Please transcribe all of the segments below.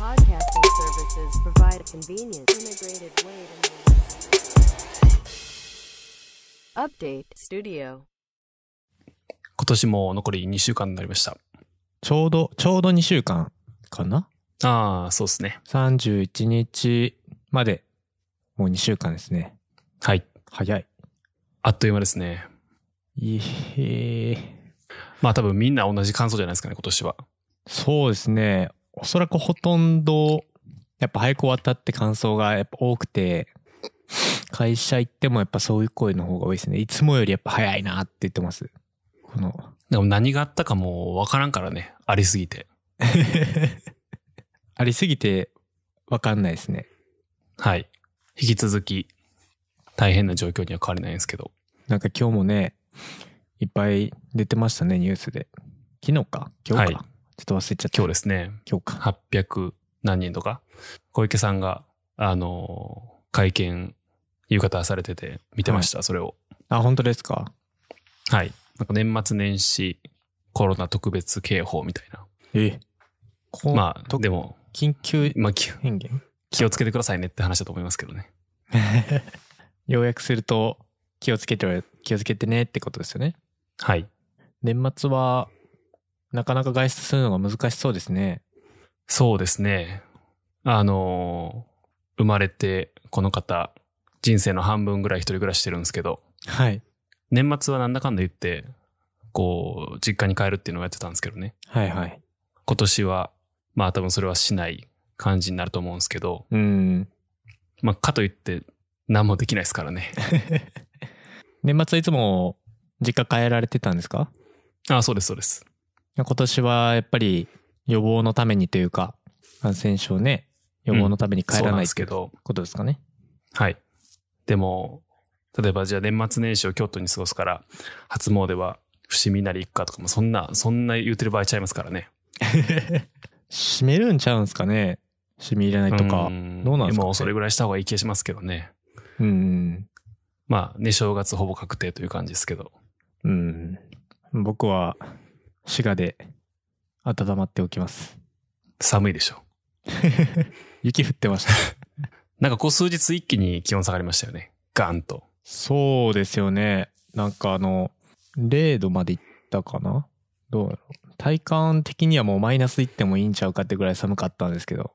podcasting services provide a convenient, integrated way to Update Studio. 今年も残り2週間になりました。ちょうど、ちょうど2週間かな？ああ、そうですね。?31 日まで、もう2週間ですね。はい。早い。あっという間ですね。いえまあ多分みんな同じ感想じゃないですかね、今年は。そうですね。おそらくほとんど、やっぱ早く終わったって感想がやっぱ多くて、会社行ってもやっぱそういう声の方が多いですね。いつもよりやっぱ早いなって言ってます。この、でも何があったかもわからんからね、ありすぎて。ありすぎてわかんないですね。はい。引き続き、大変な状況には変わりないんですけど。なんか今日もね、いっぱい出てましたね、ニュースで。昨日か？今日か、はいちょっと忘れちゃった。今日ですね、今日か。800何人とか、小池さんが、あのー会見、夕方されてて、見てました、それを。あ、本当ですか？はい。なんか年末年始、コロナ特別警報みたいな。えまあ、とでも、緊急まあ、き宣言？気をつけてくださいねって話だと思いますけどね。要約すると、気をつけて、気をつけてねってことですよね。はい。年末は、なかなか外出するのが難しそうですね。そうですね。あのー生まれて、この方、人生の半分ぐらい一人暮らししてるんですけど、はい。年末はなんだかんだ言って、こう、実家に帰るっていうのをやってたんですけどね。はいはい。今年は、まあ多分それはしない感じになると思うんですけど、うん。まあかといって、何もできないですからね。年末はいつも実家帰られてたんですか？ああ、そうです、そうです。今年はやっぱり予防のためにというか、感染症ね、予防のために帰らないっていうですけど、ことですかね。はい。でも、例えばじゃあ年末年始を京都に過ごすから、初詣は伏見なり行くかとかも、そんな、そんな言うてる場合ちゃいますからね。閉めるんちゃうんですかね閉め入れないとか。んどうなんですかねもうそれぐらいした方がいい気がしますけどね。うん。まあ、ね、正月ほぼ確定という感じですけど。うん。僕は滋賀で温まっておきます。寒いでしょ。雪降ってました。なんかこう数日一気に気温下がりましたよね。ガンと。そうですよね。なんかあの、0度まで行ったかな？どうやろう？体感的にはもうマイナス行ってもいいんちゃうかってぐらい寒かったんですけど。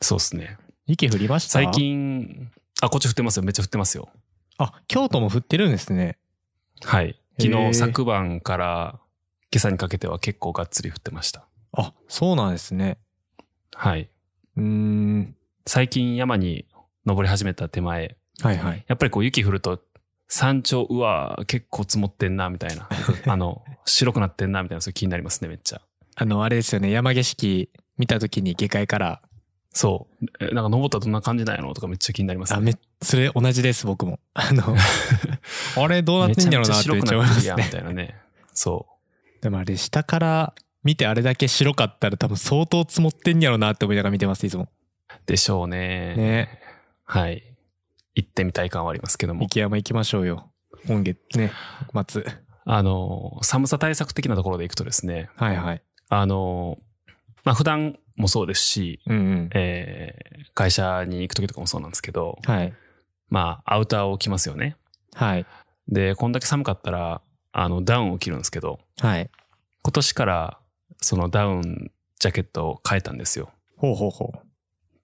そうですね。雪降りました？最。近、あ、こっち降ってますよ。めっちゃ降ってますよ。あ、京都も降ってるんですね。はい。昨日、昨晩から今朝にかけては結構がっつり降ってました。あ、そうなんですね。はい。うーん。最近山に登り始めた手前、はいはい。やっぱりこう雪降ると山頂、うわ結構積もってんな、みたいな。あの、白くなってんな、みたいな、そういう気になりますね、めっちゃ。あの、あれですよね。山景色見た時に下界から、そう。えなんか登ったらどんな感じなんやろとかめっちゃ気になります、あ、ね。め、それ同じです、僕も。あの、あれどうなってんやろうなってめっちゃ思いますみね。たいなね。そでもあれ、下から見てあれだけ白かったら多分相当積もってんやろうなって思いながら見てます、いつも。う。でしょうね。ね。はい。行ってみたい感はありますけども。雪山行きましょうよ。今月ね、末。あの、寒さ対策的なところで行くとですね、はいはい。あの、まあ普段もそうですし、うんうん。えー会社に行く時とかもそうなんですけど、はい。まあアウターを着ますよね。はい。で、こんだけ寒かったら、あの、ダウンを着るんですけど、はい。今年からそのダウンジャケットを変えたんですよ。ほうほうほう。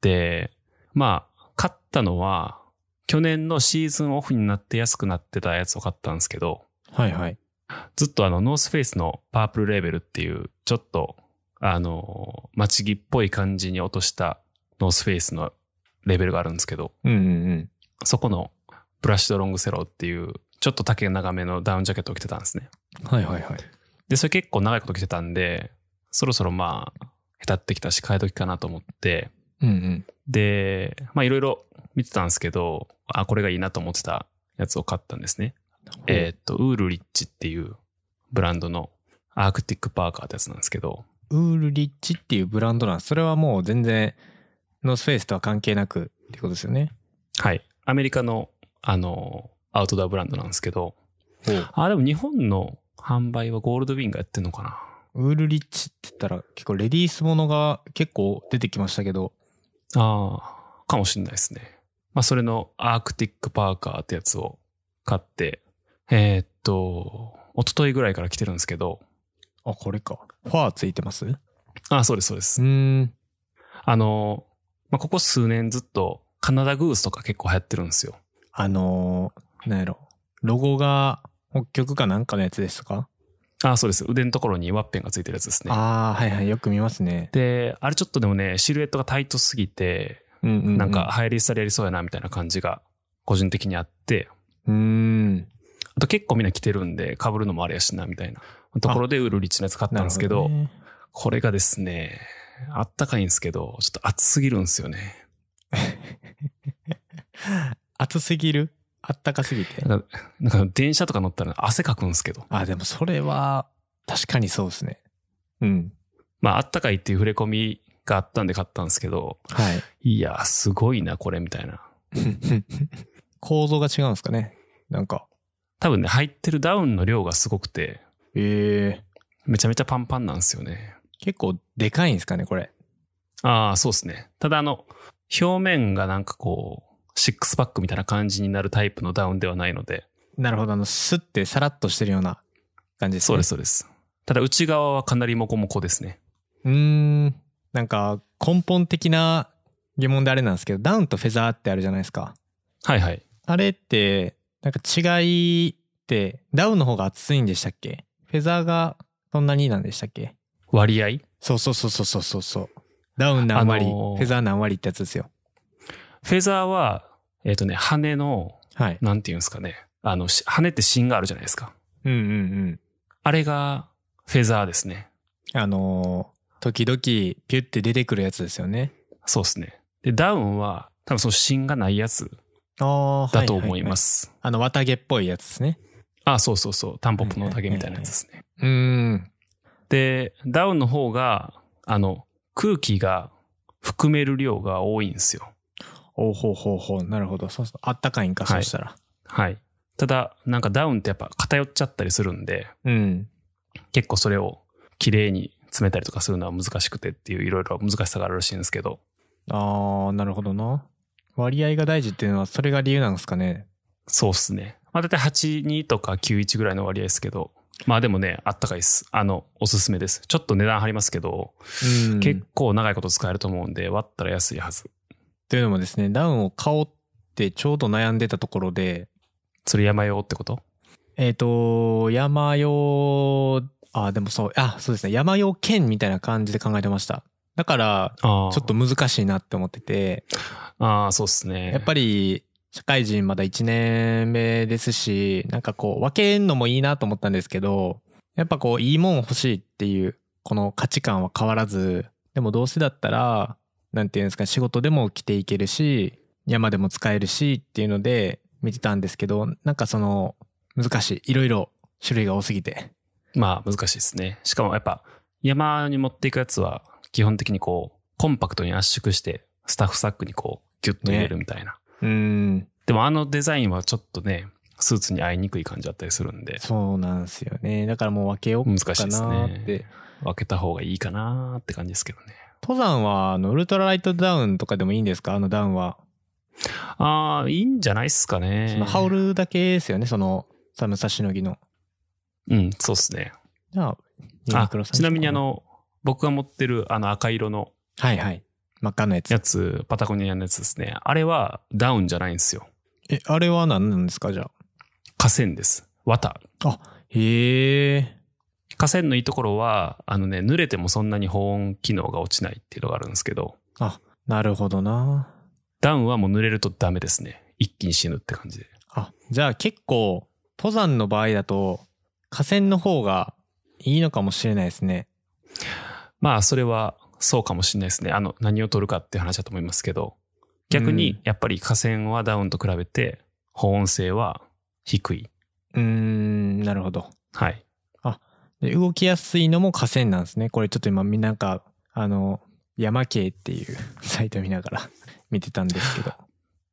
で、まあ、買ったのは、去年のシーズンオフになって安くなってたやつを買ったんですけど、はいはい。ずっとあの、ノースフェイスのパープルレーベルっていう、ちょっと、あの、街着っぽい感じに落としたノースフェイスのレベルがあるんですけど、うんうんうん。そこのブラッシュドロングセローっていう、ちょっと丈長めのダウンジャケットを着てたんですね。はいはいはい。で、それ結構長いこと着てたんで、そろそろまあ、へたってきたし、変え時かなと思って、うんうん。で、まあいろいろ見てたんですけど、あ、これがいいなと思ってたやつを買ったんですね。えーっと、ウールリッチっていうブランドのアークティックパーカーってやつなんですけど、ウールリッチっていうブランドなんです。それはもう全然、ノースフェイスとは関係なくってことですよね。はい。アメリカの、あの、アウトドアブランドなんですけど。あ、でも日本の販売はゴールドウィンがやってんのかな？ウールリッチって言ったら結構レディースものが結構出てきましたけど、ああ、かもしれないですね。まあ、それのアークティックパーカーってやつを買って、えーっと、一昨日ぐらいから来てるんですけど、あ、これか。ファーついてます？うああ、そうです、そうです。ーん。あの、まあ、ここ数年ずっとカナダグースとか結構流行ってるんですよ。あのー、なんやろ。ロゴが北極かなんかのやつですか、ああ、そうです。腕のところにワッペンがついてるやつですね。ああ、はいはい。よく見ますね。で、あれちょっとでもね、シルエットがタイトすぎて、うんうん、うん。なんか、り廃りやりそうやなみたいな感じが個人的にあって、うーん。あと結構みんな着てるんで、被るのもあれやしな、みたいなところでウールリッチのやつ買ったんですけど、なるほねこれがですね、あったかいんですけど、ちょっと暑すぎるんですよね。暑すぎる？あったかすぎて。なんか、電車とか乗ったら汗かくんですけど。あ、でもそれは、確かにそうですね。うん。まあ、あったかいっていう触れ込みがあったんで買ったんですけど、はい。いや、すごいな、これ、みたいな。構造が違うんですかね。なんか。多分ね、入ってるダウンの量がすごくて、ええめちゃめちゃパンパンなんですよね。結構でかいんですかね、これ。ああ、そうですね。ただあの、表面がなんかこう、シックスパックみたいな感じになるタイプのダウンではないので、なるほど。あの、スッてさらっとしてるような感じですね。そうです、そうです。ただ内側はかなりモコモコですね。うーん。なんか、根本的な疑問であれなんですけど、ダウンとフェザーってあるじゃないですか。はいはい。あれって、なんか違いって、ダウンの方が厚いんでしたっけ？フェザーがそんなになんでしたっけ？割合？そうそうそうそうそうそうそう。ダウン何割、あのーフェザー何割ってやつですよ。フェザーは、えっ、とね、羽の、はい。なんていうんですかね。あの、し羽って芯があるじゃないですか。うんうんうん。あれが、フェザーですね。あのー時々ピュって出てくるやつですよね。そうですね。で、ダウンは、多分その芯がないやつああ、。だと思いますす。あの、綿毛っぽいやつですね。あ、そうそうそう。タンポポの竹みたいなやつですね。うーん。で、ダウンの方が、あの、空気が含める量が多いんですよ。おうほうほうほう。なるほど。そうそう。あったかいんか、はいそうしたら。はい。ただ、なんかダウンってやっぱ偏っちゃったりするんで、うん。結構それを綺麗に詰めたりとかするのは難しくてっていういろいろ難しさがあるらしいんですけど、ああ、なるほどな。割合が大事っていうのは、それが理由なんですかね。そうっすね。まあ大体82とか91ぐらいの割合ですけど、まあでもね、あったかいです。あの、おすすめです。ちょっと値段張りますけど、うん。結構長いこと使えると思うんで、割ったら安いはず。というのもですね、ダウンを買おうってちょうど悩んでたところで、それ山用ってこと？えっ、と、山用、あ、でもそう、あ、そうですね、山用兼みたいな感じで考えてました。だから。ちょっと難しいなって思ってて、ああ、そうっすね。やっぱり、社会人まだ1年目ですし、なんかこう、分けんのもいいなと思ったんですけど、やっぱこう、いいもん欲しいっていう、この価値観は変わらず、でもどうせだったら、なんていうんですか、仕事でも着ていけるし、山でも使えるしっていうので見てたんですけど、なんかその、難しい。いろいろ種類が多すぎて。まあ難しいですね。しかもやっぱ山に持っていくやつは基本的にこうコンパクトに圧縮してスタッフサックにこうギュッと入れるみたいな。うーん、でもあのデザインはちょっとね、スーツに合いにくい感じだったりするんで、そうなんですよね。だからもう分けよう難しいかですなって。ね。分けた方がいいかなって感じですけどね。登山は、あの、ウルトラライトダウンとかでもいいんですか？あのダウンは。ああ、いいんじゃないっすかね。その羽織るだけですよね、その寒さしのぎの。うん、そうっすね。じゃあ、ユあニクロさんちなみにあ、の、僕が持ってるあの赤色のはいはい。真っ赤のやつ。やつ、パタゴニアのやつですね。あれはダウンじゃないんですよ。え、あれは何なんですかじゃ河川です。綿。あ。へえ。河川のいいところは、あのね、濡れてもそんなに保温機能が落ちないっていうのがあるんですけど、あ、なるほどな。ダウンはもう濡れるとダメですね。一気に死ぬって感じで。あ、じゃあ結構、登山の場合だと、河川の方がいいのかもしれないですね。まあ、それはそうかもしれないですね。あの、何を取るかっていう話だと思いますけど、逆うんに、やっぱり河川はダウンと比べて、保温性は低い。うーん、なるほど。はい。で動きやすいのも河川なんですね。これちょっと今みんななんか、あの、山系っていう サイト見ながら 見てたんですけど。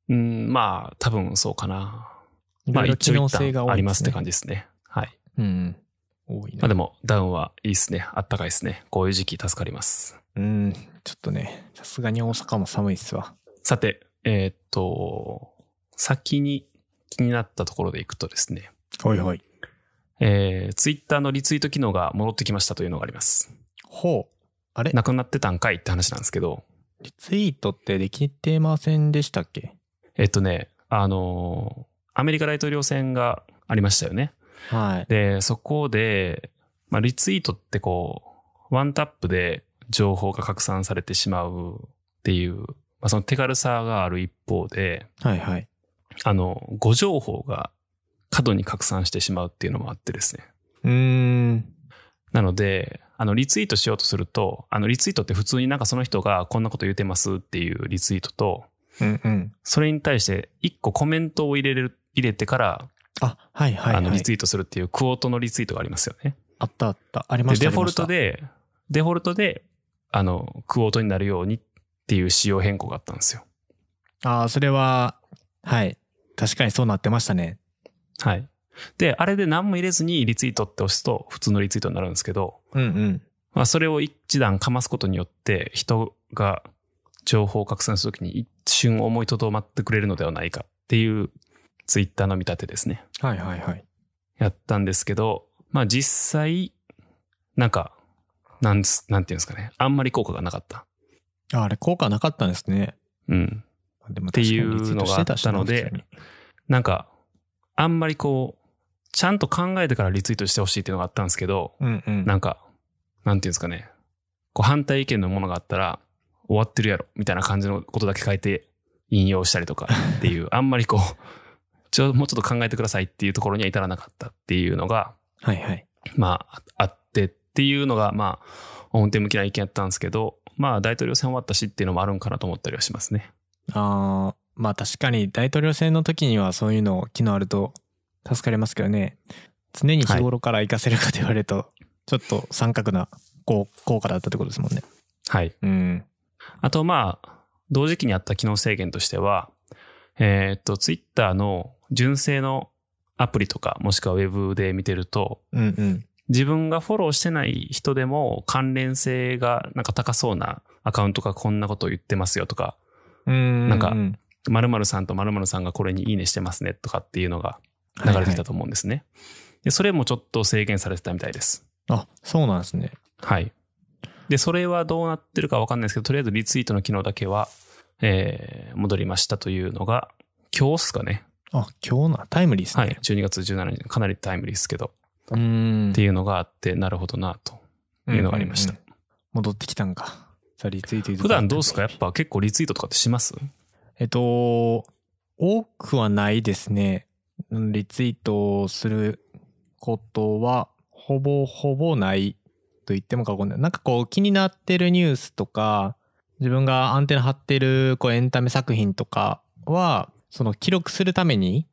うん、まあ、多分そうかな。まあ、一応一旦ありますって感じですね。はい。うん。多いな。まあでも、ダウンはいいっすね。あったかいっすね。こういう時期助かります。うん、ちょっとね、さすがに大阪も寒いっすわ。さて、えーっと、先に気になったところでいくとですね、はいはい。えー、ツイッターのリツイート機能が戻ってきましたというのがあります。ほう。あれ？なくなってたんかいって話なんですけど、リツイートってできてませんでしたっけ？えっとね、あのーアメリカ大統領選がありましたよね。はい。で、そこで、まあ、リツイートってこう、ワンタップで情報が拡散されてしまうっていう、まあ、その手軽さがある一方で、はいはい。あの、誤情報が過度に拡散してしまうっていうのもあってですね。うーん。なので、あの、リツイートしようとすると、あの、リツイートって普通になんかその人がこんなこと言ってますっていうリツイートと、うんうん。それに対して一個コメントを入れれる、入れてから、あ、はいはい、はい。あの、リツイートするっていうクオートのリツイートがありますよね。あったあった。ありまで、したデフォルトで。で、デフォルトで、あの、クオートになるようにっていう仕様変更があったんですよ。ああ、それは、はい。確かにそうなってましたね。はい。で、あれで何も入れずにリツイートって押すと普通のリツイートになるんですけど、うんうん。まあ、それを一段かますことによって、人が情報を拡散するときに一瞬思いとどまってくれるのではないかっていうツイッターの見立てですね。はいはいはい。やったんですけど、まあ実際、なんか、なんなんていうんですかね。あんまり効果がなかった。ああれ、効果なかったんですね。うん。でもっていうのがあったのでなんか、あんまりこう、ちゃんと考えてからリツイートしてほしいっていうのがあったんですけど、うんうん。なんか、なんていうんですかね。こう反対意見のものがあったら、終わってるやろ、みたいな感じのことだけ書いて引用したりとかっていう、あんまりこう、ちょ、もうちょっと考えてくださいっていうところには至らなかったっていうのが、はいはい。まあ、あってっていうのが、まあ、表向きな意見やったんですけど、まあ、大統領選終わったしっていうのもあるんかなと思ったりはしますね。ああ、まあ確かに大統領選の時にはそういうの機能あると助かりますけどね。常に日頃から活かせるかと言われると、ちょっと三角な効効果だったってことですもんね。はい。うん。あと、まあ、同時期にあった機能制限としては、えーっと、ツイッターの純正のアプリとか、もしくはウェブで見てると、うんうん。自分がフォローしてない人でも関連性がなんか高そうなアカウントがこんなことを言ってますよとか、うん。なんかうん〇〇さんと〇〇さんがこれにいいねしてますねとかっていうのが流れてきたと思うんですね。で、それもちょっと制限されてたみたいです。あ、そうなんですね。はい。で、それはどうなってるかわかんないですけど、とりあえずリツイートの機能だけは、えー、戻りましたというのが、今日っすかね。あ、今日な、タイムリーですね。はい。12月17日、かなりタイムリーですけど、うーん。っていうのがあって、なるほどな、というのがありました。うんうんうん戻ってきたんか。さあ、リツイート普段どうですか？やっぱ結構リツイートとかってします？えっと、多くはないですね。リツイートすることは、ほぼほぼないと言っても過言ない。なんかこう気になってるニュースとか、自分がアンテナ張ってるこうエンタメ作品とかは、その記録するために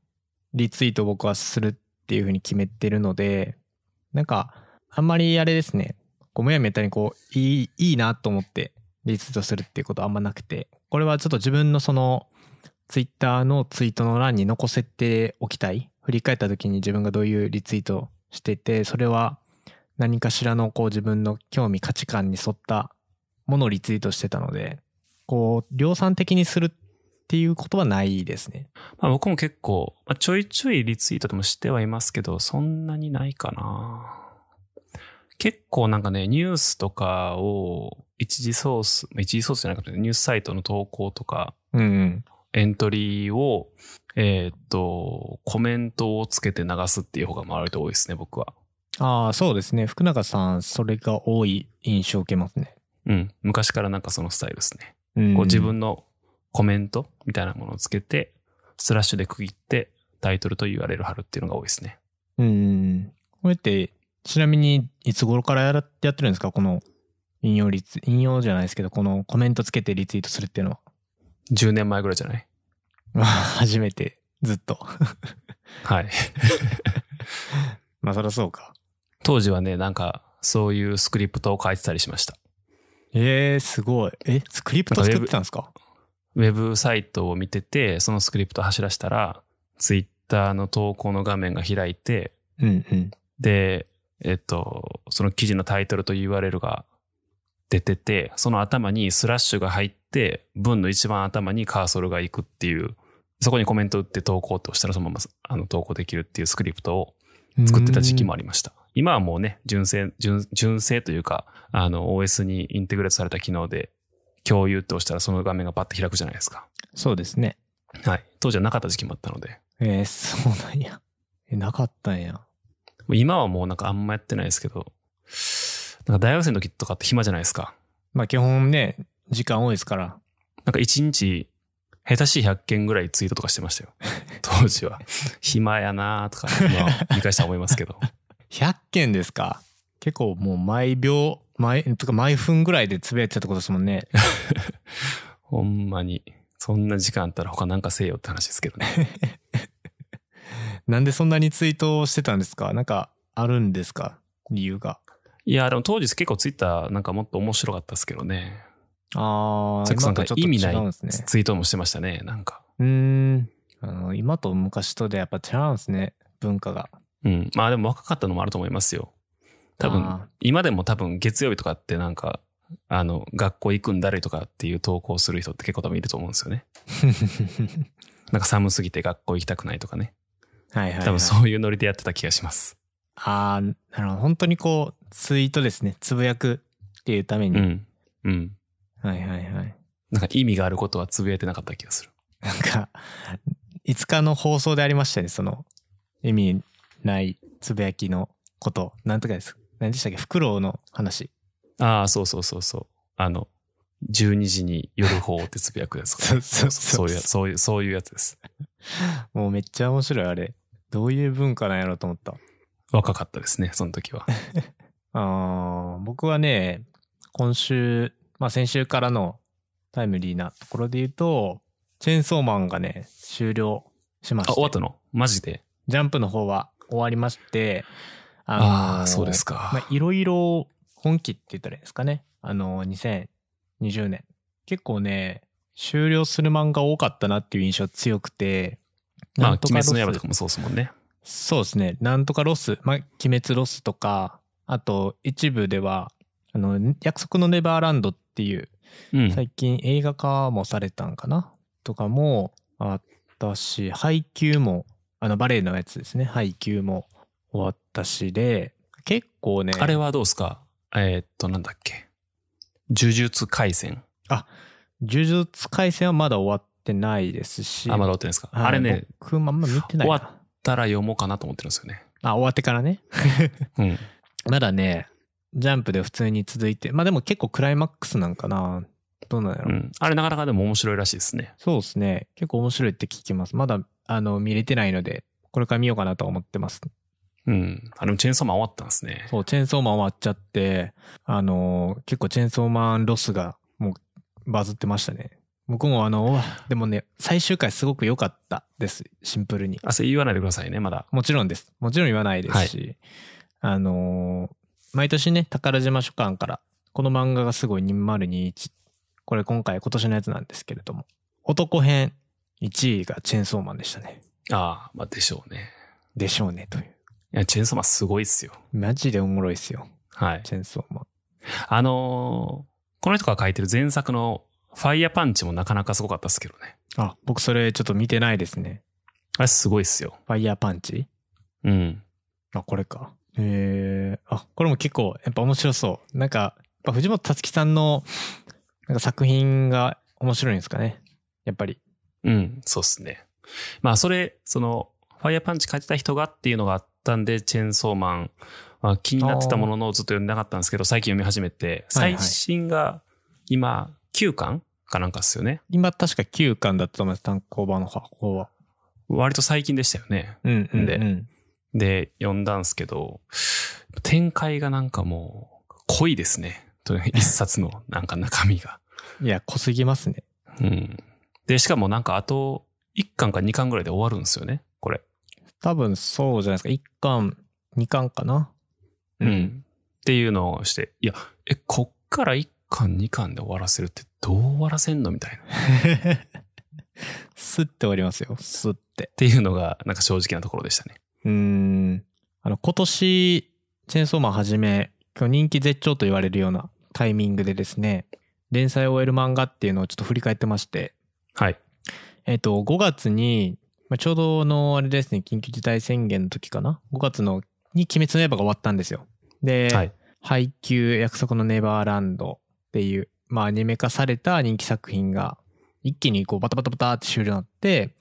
リツイートを僕はするっていうふうに決めてるので、なんか、あんまりあれですね、こうむやみやったりこう、いい、いいなと思ってリツイートするっていうことはあんまなくて、これはちょっと自分のその、ツイッターのツイートの欄に残せておきたい。振り返った時に自分がどういうリツイートしてて、それは何かしらのこう自分の興味価値観に沿ったものをリツイートしてたので、こう量産的にするっていうことはないですね。まあ僕も結構、まあ、ちょいちょいリツイートでもしてはいますけど、そんなにないかな。結構なんかね、ニュースとかを一時ソース、まあ一時ソースじゃなくてニュースサイトの投稿とか、うんうん。エントリーを、えーっと、コメントをつけて流すっていう方が割と多いですね、僕は。ああ、そうですね。福永さん、それが多い印象を受けますね。うん。昔からなんかそのスタイルですね。うん、こう自分のコメントみたいなものをつけて、スラッシュで区切ってタイトルと URL 貼るっていうのが多いですね。うん。これって、ちなみに、いつ頃からやってるんですか？この、引用率、引用じゃないですけど、このコメントつけてリツイートするっていうのは。10年前ぐらいじゃない？ま あ初めて、ずっと。はい。まあ、そりゃそうか。当時はね、なんか、そういうスクリプトを書いてたりしました。ええー、すごい。え、スクリプト作ってたんですか？ウェブサイトを見てて、そのスクリプト走らせたら、ツイッターの投稿の画面が開いて、うんうん。で、えっと、その記事のタイトルと URL が出てて、その頭にスラッシュが入って、文の一番頭にカーソルが行くっていう、そこにコメント打って投稿って押したらそのままあの投稿できるっていうスクリプトを作ってた時期もありました。今はもうね、純正、純純正というか、あの OS にインテグレートされた機能で共有って押したらその画面がパッと開くじゃないですか。そうですね。はい。当時はなかった時期もあったので、えー、そうなんや。え、なかったんや。今はもうなんかあんまやってないですけど、なんか大学生の時とかって暇じゃないですか。まあ基本ね、時間多いですから。なんか一日、下手しい100件ぐらいツイートとかしてましたよ。当時は。暇やなとか、まあ、見返したら思いますけど。100件ですか結構もう毎秒、毎、とか毎分ぐらいでつぶやいてたってことですもんね。ほんまに。そんな時間あったら他なんかせえよって話ですけどね。なんでそんなにツイートをしてたんですか？なんかあるんですか？理由が。いや、でも当時結構ツイッターなんかもっと面白かったですけどね。ああ、ちょっと意味ない違うんですね。ツイートもしてましたね。なんか。うーん。あの、今と昔とでやっぱ違うんですね。文化が。うん。まあでも若かったのもあると思いますよ。多分あ、今でも多分月曜日とかってなんか、あの、学校行くんだれとかっていう投稿する人って結構多分いると思うんですよね。なんか寒すぎて学校行きたくないとかね。はいはい、はい。多分そういうノリでやってた気がします。ああ、なるほど。本当にこう、ツイートですね。つぶやくっていうために。うん。うん。はいはいはい。なんか意味があることはつぶやいてなかった気がする。なんか、いつかの放送でありましたね。その、意味ないつぶやきのこと。なんとかです。何でしたっけ？フクロウの話。ああ、そうそうそうそう。あの、12時に夜方ってつぶやくやつ そうそうそうそうそういう、そういうやつです。もうめっちゃ面白いあれ。どういう文化なんやろうと思った？若かったですね、その時は。あー僕はね、今週、まあ先週からのタイムリーなところで言うと、チェーンソーマンがね、終了しまあ、した。終わったの？マジで？ジャンプの方は終わりまして、あああー、そうですか。まあ、いろいろ本気って言ったらいいんですかね。あの、2020年。結構ね、終了する漫画多かったなっていう印象強くて、まあ、鬼滅の刃とかもそうですもんね。そうですね。なんとかロス、まあ、鬼滅ロスとか、あと一部では、あの、約束のネバーランドっていう、うん。最近映画化もされたんかな？とかもあったし、ハイキューも、あのバレーのやつですね。ハイキューも終わったしで、結構ね、あれはどうですか？えーっと、なんだっけ？呪術廻戦。呪術廻戦はまだ終わってないですし、あ、まだ終わってないですか、はいあれね、僕もあんま見てないな。終わたら読もうかなと思ってるんですよね。あ、終わってからね。うん。まだね、ジャンプで普通に続いて、まあでも結構クライマックスなんかな。どうなんやろ、うん。あれなかなかでも面白いらしいですね。そうですね。結構面白いって聞きます。まだ、あの、見れてないので、これから見ようかなとは思ってます。うん。あチェーンソーマン終わったんですね。そう、チェーンソーマン終わっちゃって、あのー結構チェーンソーマンロスがもうバズってましたね。僕もあの、でもね、最終回すごく良かったです。シンプルに。あ、それ言わないでくださいね、まだ。もちろんです。もちろん言わないですし、あのー毎年ね、宝島書館から、この漫画がすごい2021。これ今回今年のやつなんですけれども、男編1位がチェーンソーマンでしたね。ああ、まあでしょうね。でしょうね、という。いや、チェーンソーマンすごいっすよ。マジでおもろいっすよ。はい。チェーンソーマン。あのーこの人が書いてる前作のファイヤーパンチもなかなかすごかったですけどね。あ、僕それちょっと見てないですね。あれすごいっすよ。ファイヤーパンチ？うん。あ、これか。へえ。あ、これも結構やっぱ面白そう。なんか、やっぱ藤本つ樹さんのなんか作品が面白いんですかね。やっぱり。うん、そうっすね。まあ、それ、その、ファイヤーパンチ書いてた人がっていうのがあったんで、チェーンソーマンは気になってたもののずっと読んでなかったんですけど、最近読み始めて、最新が今、9巻かなんかっすよね。今確か9巻だったと思います。単行版の方は。割と最近でしたよね。うんうん、うん。でで、読んだんすけど、展開がなんかもう、濃いですね。一冊のなんか中身が。いや、濃すぎますね。うん。で、しかもなんかあと、1巻か2巻ぐらいで終わるんですよね。これ。多分そうじゃないですか。1巻、2巻かな。うん。っていうのをして、いや、え、こっから1巻2巻で終わらせるってどう終わらせんのみたいな。っスッて終わりますよ。スッて。ていうのが、なんか正直なところでしたね。うーん。あの、今年チェーンソーマンはじめ、今日人気絶頂と言われるようなタイミングでですね、連載を終える漫画っていうのをちょっと振り返ってまして、はい。えっ、と、5月に、まあ、ちょうどのあれですね、緊急事態宣言の時かな ?5 月のに鬼滅の刃が終わったんですよ。で、はい。配給約束のネバーランドっていう、まあアニメ化された人気作品が一気にこうバタバタバタって終了になって、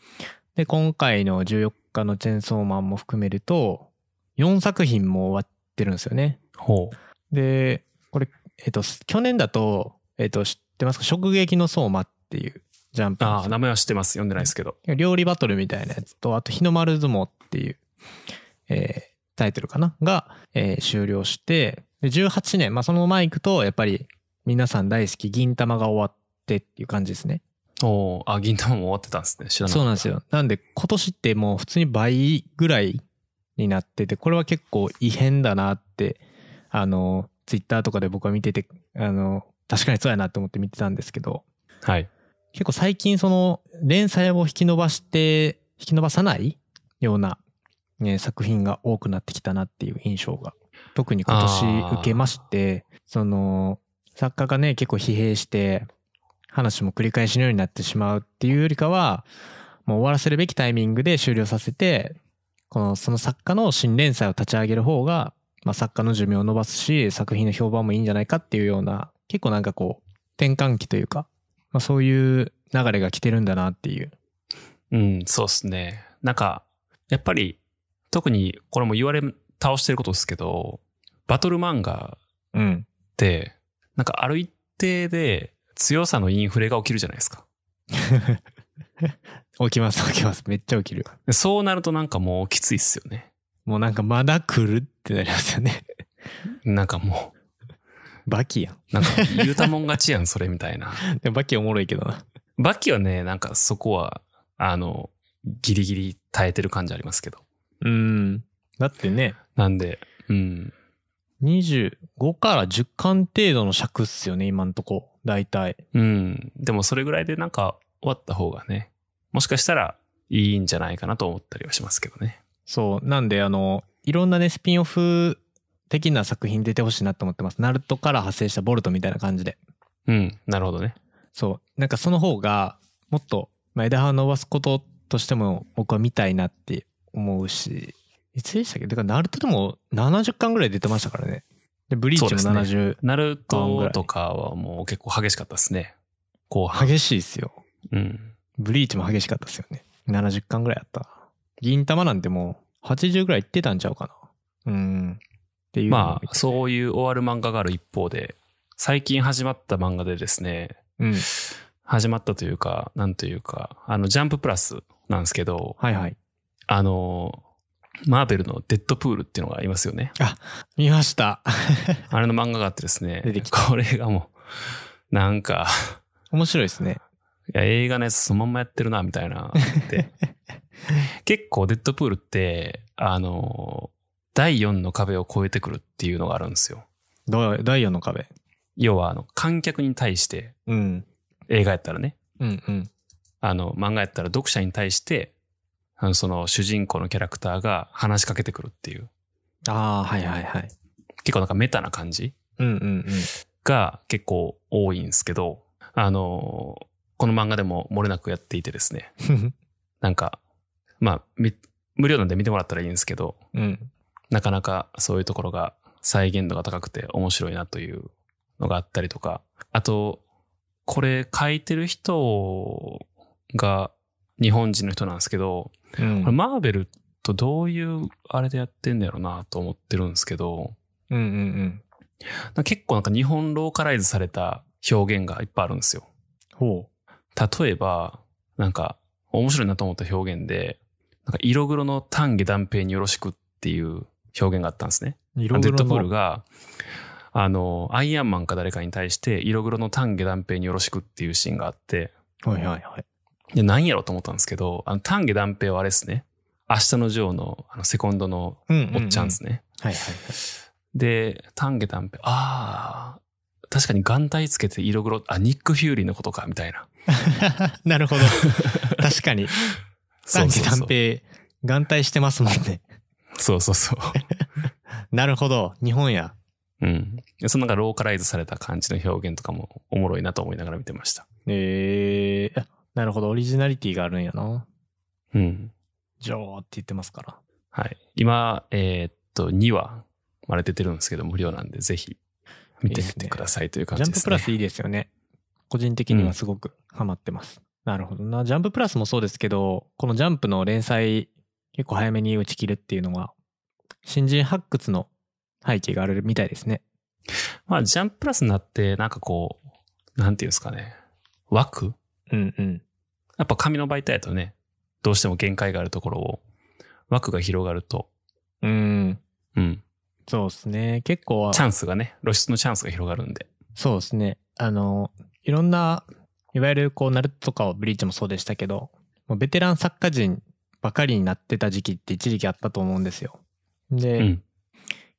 で、今回の14日のチェーンソーマンも含めると、4作品も終わってるんですよね。ほう。で、これ、えっ、と、去年だと、えっ、と、知ってますか？直撃の相馬っていうジャンプのああ、名前は知ってます。読んでないですけど。料理バトルみたいなやつと、あと日の丸相撲っていう、えータイトルかな？が、えー終了して、で18年、まあそのまま行くと、やっぱり皆さん大好き銀玉が終わってっていう感じですね。おーあ、銀玉も終わってたんですね。知らなかった。そうなんですよ。なんで今年ってもう普通に倍ぐらいになってて、これは結構異変だなって、あの、ツイッターとかで僕は見てて、あの、確かにそうやなって思って見てたんですけど、はい。結構最近その連載を引き伸ばして引き伸ばさないような、ね、作品が多くなってきたなっていう印象が特に今年受けましてその作家がね結構疲弊して話も繰り返しのようになってしまうっていうよりかはもう終わらせるべきタイミングで終了させてこのその作家の新連載を立ち上げる方が、まあ、作家の寿命を伸ばすし作品の評判もいいんじゃないかっていうような結構なんかこう転換期というかまあ、そういう流れが来てるんだなっていう。うん、そうですね。なんか、やっぱり、特にこれも言われ倒してることですけど、バトル漫画うん。って、なんかある一定で強さのインフレが起きるじゃないですか。起きます起きます。めっちゃ起きる。でそうなるとなんかもうきついっすよね。もうなんかまだ来るってなりますよね。なんかもバキやん。う、なんか言うたもん勝ちやん、それみたいな。でもバキおもろいけどな。バッキーはね、なんかそこは、あの、ギリギリ耐えてる感じありますけど。うん。だってね、なんで、うん。25から10巻程度の尺っすよね、今んとこ。大体。うん。でもそれぐらいでなんか終わった方がね、もしかしたらいいんじゃないかなと思ったりはしますけどね。そう。なんで、あの、いろんなね、スピンオフ的な作品出てほしいなと思ってます。ナルトから派生したボルトみたいな感じで。うん。なるほどね。そう。なんかその方が、もっと、まあ、枝葉を伸ばすこととしても僕は見たいなって思うし、いつでしたっけ？だから、ナルトでも70巻ぐらい出てましたからね。で、ブリーチもそうです70、ナルトとかはもう結構激しかったですね。後半。激しいですよ。うん。ブリーチも激しかったですよね。70巻ぐらいあった。銀玉なんてもう80ぐらいいってたんちゃうかな。うん。っていう。まあ、そういう終わる漫画がある一方で、最近始まった漫画でですね、うん。始まったというか、なんというか、あの、ジャンププラスなんですけど、はいはい。あの、マーベルのデッドプールっていうのがありますよね。見ました。あれの漫画があってですね出てき、たこれがもう、なんか、面白いですね。いや、映画のやつそのまんまやってるな、みたいな。で 結構デッドプールって、あの、第4の壁を越えてくるっていうのがあるんですよ。どダイヤの壁？要は、あの、観客に対して、うん。映画やったらね、うんうん。あの、漫画やったら読者に対して、あの、その主人公のキャラクターが話しかけてくるっていう、ああ、はいはいはい。結構なんかメタな感じうんうんが結構多いんですけど、あの、この漫画でも漏れなくやっていてですね、うん。なんか、まあ、み無料なんで見てもらったらいいんですけど、うん。なかなかそういうところが再現度が高くて面白いなというのがあったりとか、あと、これ書いてる人が日本人の人なんですけど、うんこれマーベルとどういうあれでやってんだろうなと思ってるんですけど、うんうんうん。結構なんか日本ローカライズされた表現がいっぱいあるんですよ。ほ例えば、なんか面白いなと思った表現で、なんか色黒の丹下断平によろしくっていう表現があったんですね。う。色デッドプールが、あの、アイアンマンか誰かに対して色黒の丹下断平によろしくっていうシーンがあって、はいはいはい。で、何やろうと思ったんですけど、あの、丹下断平はあれですね。明日のジョーの、あの、セコンドのうんうん、うん。おっちゃんですね。はいはいはい。で、丹下断平、ああ、確かに眼帯つけて色黒、あ、ニック・フューリーのことか、みたいな。なるほど。確かに。そう短期そうそう短平、眼帯してますもんね。そうそうそう。なるほど。日本や。うん。でそのなんかローカライズされた感じの表現とかもおもろいなと思いながら見てました。えー、あなるほど。オリジナリティがあるんやな。うん。ジョーって言ってますから。はい。今、えーっと、2話まで出てるんですけど、無料なんで、ぜひ見てみてくださいという感ジじですね。ャンププラスいいですよね。個人的にはすごくハマってます。なるほどな。ジャンププラスもそうですけど、このジャンプの連載結構早めに打ち切るっていうのは、新人発掘の背景があるみたいですね。まあ、ジャンププラスになって、なんかこう、なんていうんですかね。枠？うんうん。やっぱ紙の媒体だとね、どうしても限界があるところを、枠が広がると、うん。うん。そうですね。結構、チャンスがね、露出のチャンスが広がるんで。そうですね。あの、いろんな、いわゆるこう、ナルトとかをブリーチもそうでしたけど、もうベテラン作家陣ばかりになってた時期って一時期あったと思うんですよ。で、うん。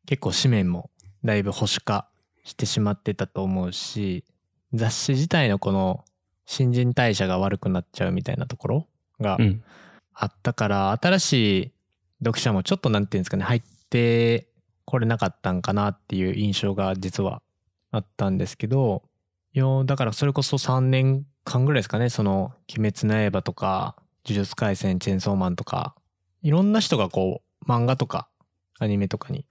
結構紙面もだいぶ保守化してしまってたと思うし、雑誌自体のこの新陳代謝が悪くなっちゃうみたいなところがうん。あったから、新しい読者もちょっとなんていうんですかね、入ってこれなかったんかなっていう印象が実はあったんですけど、よだからそれこそ3年間ぐらいですかね、その、鬼滅の刃とか、呪術廻戦、チェーンソーマンとか、いろんな人がこう、漫画とか、アニメとかに、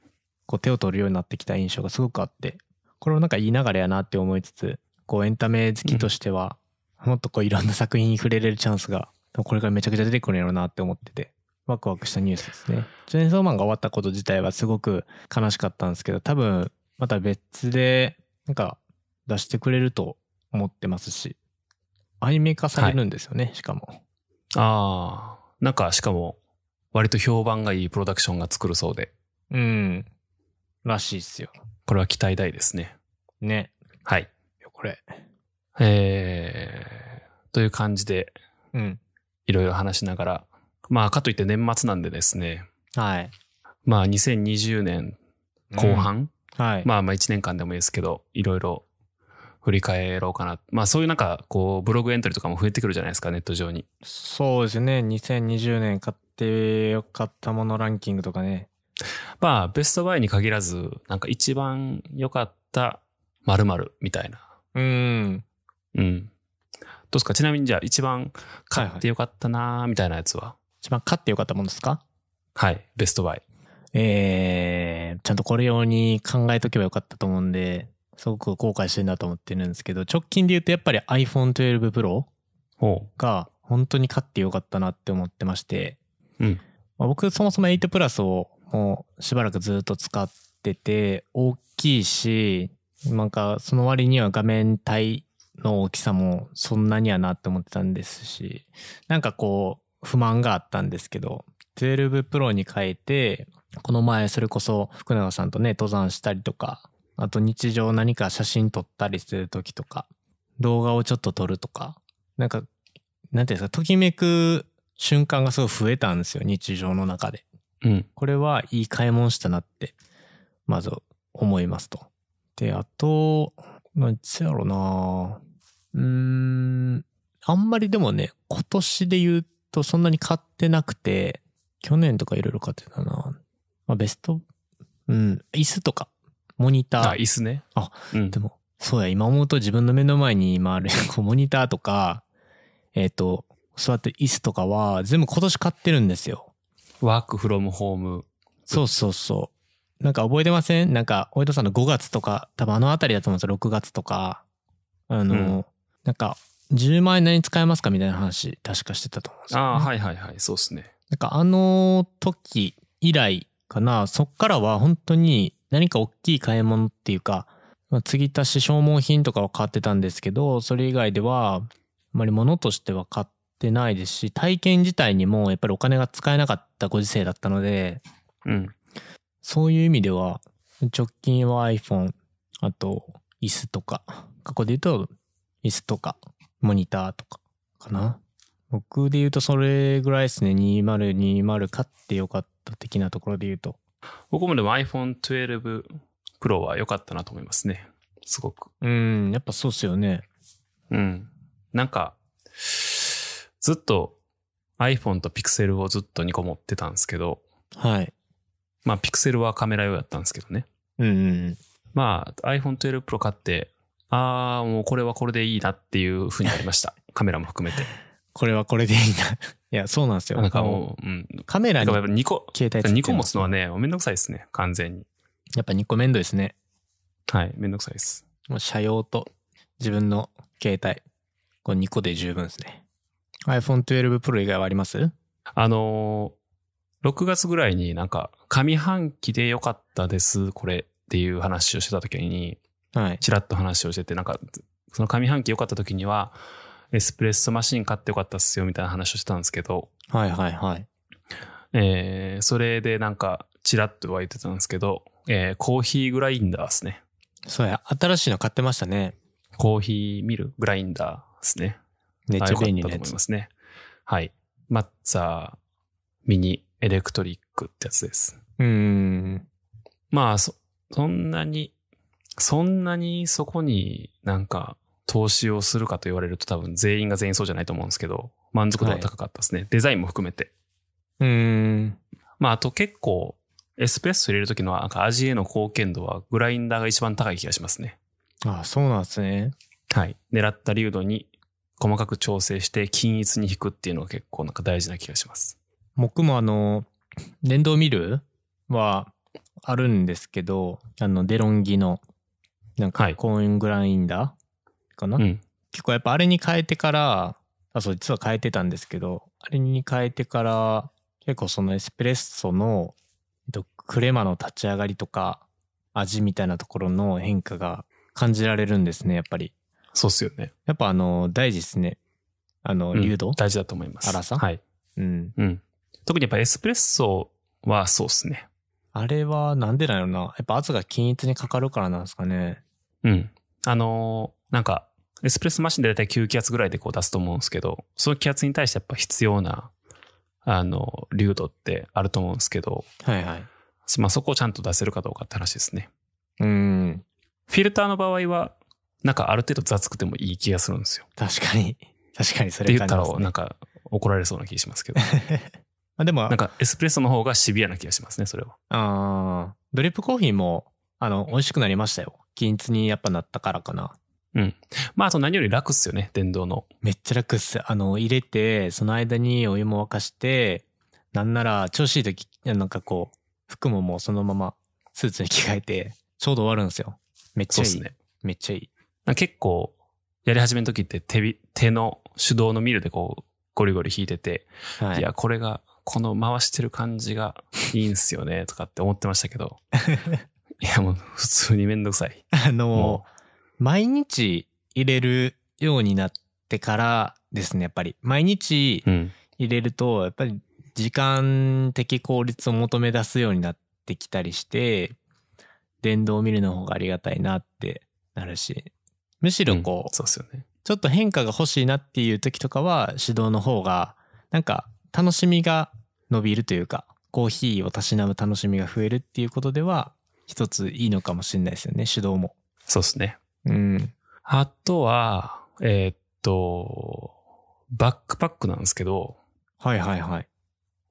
こう手を取るようになってきた印象がすごくあって、これをなんか言いながらやなって思いつつ、こうエンタメ好きとしては、もっとこういろんな作品に触れれるチャンスが、これからめちゃくちゃ出てくるんやろうなって思ってて、ワクワクしたニュースですね。チェーンソーマンが終わったこと自体はすごく悲しかったんですけど、多分、また別で、なんか、出してくれると思ってますし、アニメ化されるんですよね、しかも。ああ。なんか、しかも、割と評判がいいプロダクションが作るそうで、うん。らしいっすよ。これは期待大ですね。ね。はい。これ。えー、という感じで、うん。いろいろ話しながら、まあ、かといって年末なんでですね、はい。まあ、2020年後半、はい。まあ、まあ、1年間でもいいですけど、いろいろ振り返ろうかな。まあ、そういうなんか、こう、ブログエントリーとかも増えてくるじゃないですか、ネット上に。そうですね。2020年買ってよかったものランキングとかね。まあ、ベストバイに限らず、なんか一番良かった〇〇みたいな。うん。うん。どうですか？ちなみにじゃあ一番買ってよかったなーみたいなやつは？一番買ってよかったものですか？はい、ベストバイ。えー、ちゃんとこれ用に考えとけばよかったと思うんで、すごく後悔してるなと思ってるんですけど、直近で言うとやっぱり iPhone 12 Pro ほが本当に買ってよかったなって思ってまして、うん。まあ僕そもそも8プラスをもうしばらくずっと使ってて、大きいし、なんかその割には画面帯の大きさもそんなにはなって思ってたんですし、なんかこう不満があったんですけど、12 Pro に変えて、この前それこそ福永さんとね、登山したりとか、あと日常何か写真撮ったりする時とか、動画をちょっと撮るとか、なんか、なんていうんですか、ときめく瞬間がすごい増えたんですよ、日常の中で。う。うん。これはいい買い物したなって、まず思いますと。で、あと、なんつやろなうーん、あんまりでもね、今年で言うとそんなに買ってなくて、去年とかいろいろ買ってたなまあベスト、うん、椅子とか、モニター。あ、椅子ね。あ、うんで。も、そうや、今思うと自分の目の前に今ある こうモニターとか、えっ、と、座ってる椅子とかは全部今年買ってるんですよ。ワークフロムホーム。そうそうそう。なんか覚えてません？なんか、おいとさんの5月とか、多分あのあたりだと思うんですよ、6月とか。あの、うんなんか、10万円何に使えますかみたいな話、確かしてたと思うんですよ、ね。ああ、はいはいはい。そうっすね。なんかあの時以来かな、そっからは本当に何か大きい買い物っていうか、まあ、継ぎ足し消耗品とかは買ってたんですけど、それ以外では、あまり物としては買ってないですし、体験自体にもやっぱりお金が使えなかったご時世だったので、うん。そういう意味では、直近は iPhone、あと椅子とか、過去で言うと椅子とか、モニターとかかな。僕で言うとそれぐらいですね。2020買ってよかった的なところで言うと。僕もでも iPhone 12 Pro は良かったなと思いますね。すごく。うん、やっぱそうっすよね。うん。なんか、ずっと iPhone と Pixel をずっと2個持ってたんですけど、はい。まあ、ピクセルはカメラ用だったんですけどね。うんうん。まあ、iPhone 12 Pro 買って、ああ、もうこれはこれでいいなっていう風になりました。カメラも含めて。これはこれでいいな。いや、そうなんですよ。なんかもう、うん。カメラにだからやっぱ2個、携帯つけて2個持つのはね、めんどくさいですね。完全に。やっぱ2個面倒ですね。はい、めんどくさいです。もう車用と自分の携帯。これ2個で十分ですね。iPhone 12 Pro 以外はあります？あのー、6月ぐらいになんか、上半期で良かったです、これっていう話をしてた時に、はい。ちらっと話をしてて、なんか、その上半期良かった時には、エスプレッソマシン買って良かったっすよみたいな話をしてたんですけど、はいはいはい。えー、それでなんか、ちらっとは言ってたんですけど、えー、コーヒーグラインダーですね。そうや、新しいの買ってましたね。コーヒーミルグラインダーですね。めっちゃ便利なやつ。思いますね。はい。マッツァーミニエレクトリックってやつです。うーん。まあ、そ、そんなに、そんなにそこになんか投資をするかと言われると多分全員が全員そうじゃないと思うんですけど、満足度は高かったですね。デザインも含めて。うーん。まあ、あと結構、エスプレッソ入れるときのなんか味への貢献度はグラインダーが一番高い気がしますね。あ、そうなんですね。はい。狙った流度に細かく調整して均一に引くっていうのが結構なんか大事な気がします。僕もあの、電動ミルはあるんですけど、あの、デロンギの、なんか、はいコーングラインダーかな、うん。結構やっぱあれに変えてから、あ、そう、実は変えてたんですけど、あれに変えてから、結構そのエスプレッソの、えっと、クレマの立ち上がりとか、味みたいなところの変化が感じられるんですね、やっぱり。そうっすよね。やっぱあの、大事ですね。あの、うん流動、大事だと思います。粗さ？はい。うん。うん。特にやっぱエスプレッソはそうっすね。あれはなんでなのなやっぱ圧が均一にかかるからなんですかね。うん。あのーなんか、エスプレッソマシンでだいたい9気圧ぐらいでこう出すと思うんですけど、その気圧に対してやっぱ必要な、あの、流度ってあると思うんですけど、はいはい。まあそこをちゃんと出せるかどうかって話ですね。うん。フィルターの場合は、なんかある程度雑くてもいい気がするんですよ。確かに。確かにそってれ言ったら。なんか怒られそうな気がしますけど。あでも、なんかエスプレッソの方がシビアな気がしますね、それは。あードリップコーヒーも、あの、美味しくなりましたよ。均一にやっぱなったからかな。まああと何より楽っすよね、電動の。めっちゃ楽っす。あの、入れて、その間にお湯も沸かして、なんなら、調子いい時、なんかこう、服ももうそのままスーツに着替えて、ちょうど終わるんですよ。めっちゃいい。ね。めっちゃいい。結構、やり始めの時って手び、手の手動のミルでこう、ゴリゴリ弾いてて、はい。いや、これが、この回してる感じがいいんすよね、とかって思ってましたけど。いや、もう普通にめんどくさい。あのも、毎日入れるようになってからですね、やっぱり。毎日うん。入れると、やっぱり時間的効率を求め出すようになってきたりして、電動を見るの方がありがたいなってなるし、むしろこう、うんそうっすよね。ちょっと変化が欲しいなっていう時とかは、手動の方が、なんか楽しみが伸びるというか、コーヒーをたしなむ楽しみが増えるっていうことでは、一ついいのかもしれないですよね、手動も。そうっすね。うん。あとは、えーっと、バックパックなんですけど、はいはいはい。